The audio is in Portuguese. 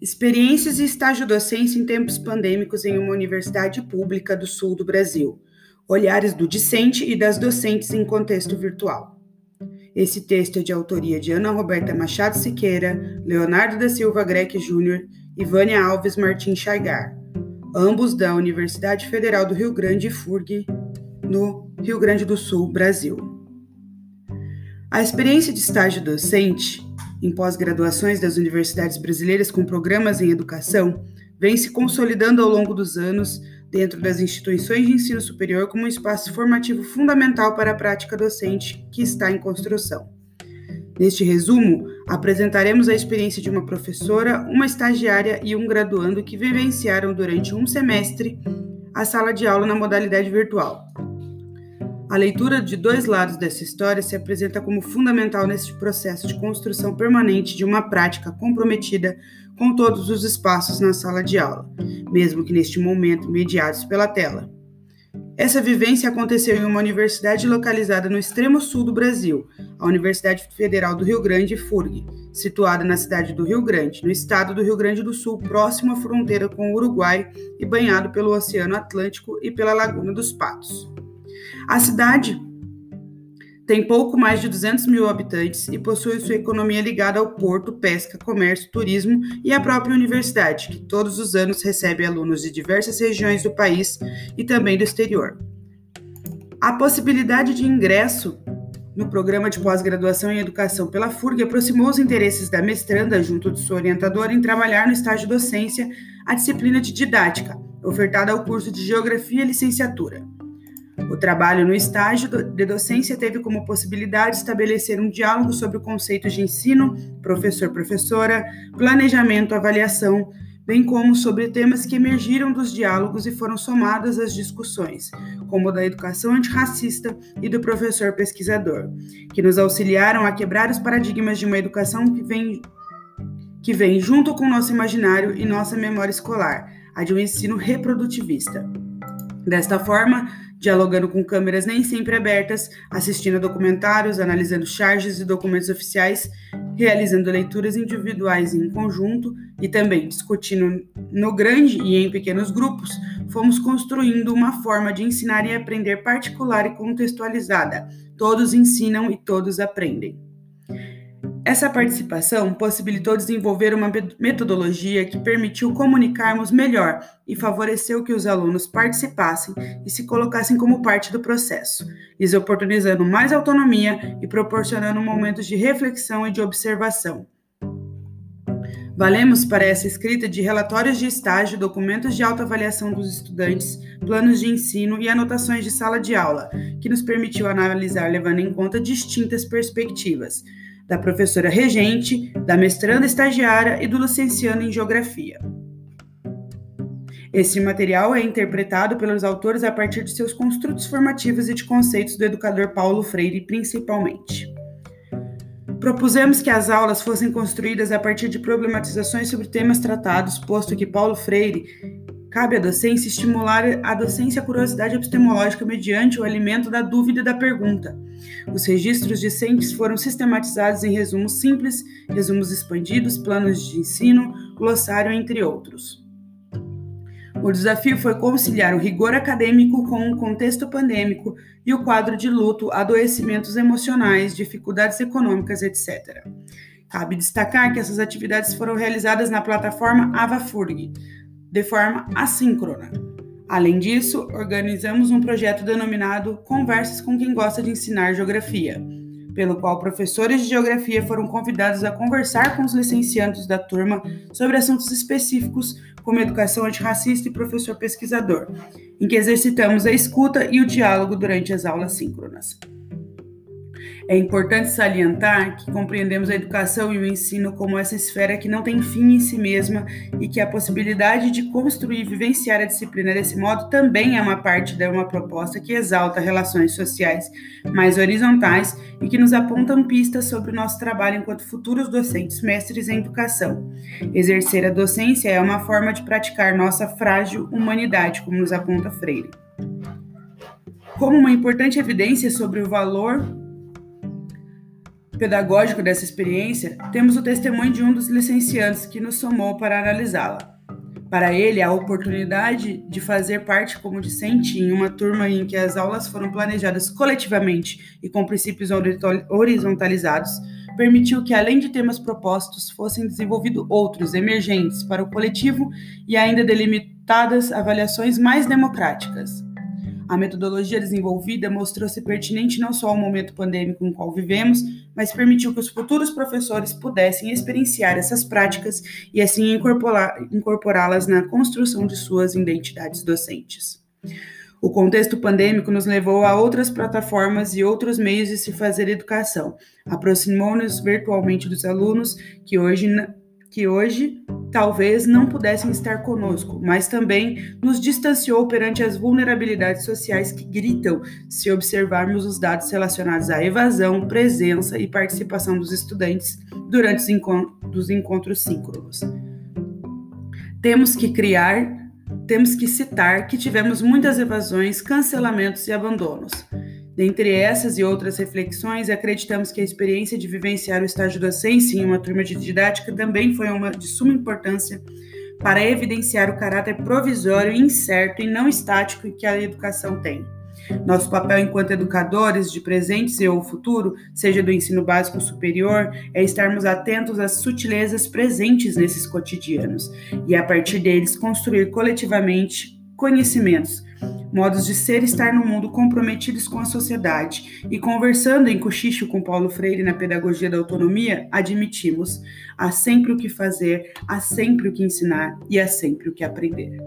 Experiências e estágio docência em tempos pandêmicos em uma universidade pública do sul do Brasil. Olhares do discente e das docentes em contexto virtual. Esse texto é de autoria de Ana Roberta Machado Siqueira, Leonardo da Silva Greque Júnior e Vânia Alves Martins Chaigar, ambos da Universidade Federal do Rio Grande, FURG, no Rio Grande do Sul, Brasil. A experiência de estágio docente em pós-graduações das universidades brasileiras com programas em educação vem se consolidando ao longo dos anos dentro das instituições de ensino superior como um espaço formativo fundamental para a prática docente que está em construção. Neste resumo, apresentaremos a experiência de uma professora, uma estagiária e um graduando que vivenciaram durante um semestre a sala de aula na modalidade virtual. A leitura de dois lados dessa história se apresenta como fundamental neste processo de construção permanente de uma prática comprometida com todos os espaços na sala de aula, mesmo que neste momento mediados pela tela. Essa vivência aconteceu em uma universidade localizada no extremo sul do Brasil, a Universidade Federal do Rio Grande, FURG, situada na cidade do Rio Grande, no estado do Rio Grande do Sul, próximo à fronteira com o Uruguai e banhado pelo Oceano Atlântico e pela Laguna dos Patos. A cidade tem pouco mais de 200 mil habitantes e possui sua economia ligada ao porto, pesca, comércio, turismo e à própria universidade, que todos os anos recebe alunos de diversas regiões do país e também do exterior. A possibilidade de ingresso no programa de pós-graduação em educação pela FURG aproximou os interesses da mestranda, junto de sua orientadora, em trabalhar no estágio docência a disciplina de didática, ofertada ao curso de Geografia e Licenciatura. O trabalho no estágio de docência teve como possibilidade estabelecer um diálogo sobre o conceito de ensino, professor-professora, planejamento, avaliação, bem como sobre temas que emergiram dos diálogos e foram somados às discussões, como da educação antirracista e do professor pesquisador, que nos auxiliaram a quebrar os paradigmas de uma educação que vem, que vem junto com nosso imaginário e nossa memória escolar, a de um ensino reprodutivista. Desta forma, dialogando com câmeras nem sempre abertas, assistindo a documentários, analisando charges e documentos oficiais, realizando leituras individuais em conjunto e também discutindo no grande e em pequenos grupos, fomos construindo uma forma de ensinar e aprender particular e contextualizada. Todos ensinam e todos aprendem. Essa participação possibilitou desenvolver uma metodologia que permitiu comunicarmos melhor e favoreceu que os alunos participassem e se colocassem como parte do processo, lhes oportunizando mais autonomia e proporcionando momentos de reflexão e de observação. Valemos para essa escrita de relatórios de estágio, documentos de autoavaliação dos estudantes, planos de ensino e anotações de sala de aula, que nos permitiu analisar levando em conta distintas perspectivas da professora regente, da mestranda estagiária e do licenciando em geografia. Esse material é interpretado pelos autores a partir de seus construtos formativos e de conceitos do educador Paulo Freire, principalmente. Propusemos que as aulas fossem construídas a partir de problematizações sobre temas tratados, posto que Paulo Freire Cabe à docência estimular a docência a curiosidade epistemológica mediante o alimento da dúvida e da pergunta. Os registros discentes foram sistematizados em resumos simples, resumos expandidos, planos de ensino, glossário, entre outros. O desafio foi conciliar o rigor acadêmico com o contexto pandêmico e o quadro de luto, adoecimentos emocionais, dificuldades econômicas, etc. Cabe destacar que essas atividades foram realizadas na plataforma AvaFurg, de forma assíncrona. Além disso, organizamos um projeto denominado Conversas com quem gosta de ensinar geografia, pelo qual professores de geografia foram convidados a conversar com os licenciandos da turma sobre assuntos específicos como educação antirracista e professor pesquisador, em que exercitamos a escuta e o diálogo durante as aulas síncronas. É importante salientar que compreendemos a educação e o ensino como essa esfera que não tem fim em si mesma e que a possibilidade de construir e vivenciar a disciplina desse modo também é uma parte de uma proposta que exalta relações sociais mais horizontais e que nos apontam pistas sobre o nosso trabalho enquanto futuros docentes mestres em educação. Exercer a docência é uma forma de praticar nossa frágil humanidade, como nos aponta Freire. Como uma importante evidência sobre o valor pedagógico dessa experiência, temos o testemunho de um dos licenciantes que nos somou para analisá-la. Para ele, a oportunidade de fazer parte como discente em uma turma em que as aulas foram planejadas coletivamente e com princípios horizontalizados permitiu que, além de temas propostos, fossem desenvolvidos outros emergentes para o coletivo e ainda delimitadas avaliações mais democráticas. A metodologia desenvolvida mostrou-se pertinente não só ao momento pandêmico em qual vivemos, mas permitiu que os futuros professores pudessem experienciar essas práticas e assim incorporá-las na construção de suas identidades docentes. O contexto pandêmico nos levou a outras plataformas e outros meios de se fazer educação. Aproximou-nos virtualmente dos alunos que hoje, que hoje talvez não pudessem estar conosco, mas também nos distanciou perante as vulnerabilidades sociais que gritam se observarmos os dados relacionados à evasão, presença e participação dos estudantes durante os, encont os encontros síncronos. Temos que criar, temos que citar que tivemos muitas evasões, cancelamentos e abandonos. Dentre essas e outras reflexões, acreditamos que a experiência de vivenciar o estágio docência em uma turma de didática também foi uma de suma importância para evidenciar o caráter provisório, incerto e não estático que a educação tem. Nosso papel enquanto educadores de presentes e ou futuro, seja do ensino básico superior, é estarmos atentos às sutilezas presentes nesses cotidianos e, a partir deles, construir coletivamente conhecimentos modos de ser e estar no mundo comprometidos com a sociedade. E conversando em cochicho com Paulo Freire na Pedagogia da Autonomia, admitimos: há sempre o que fazer, há sempre o que ensinar e há sempre o que aprender.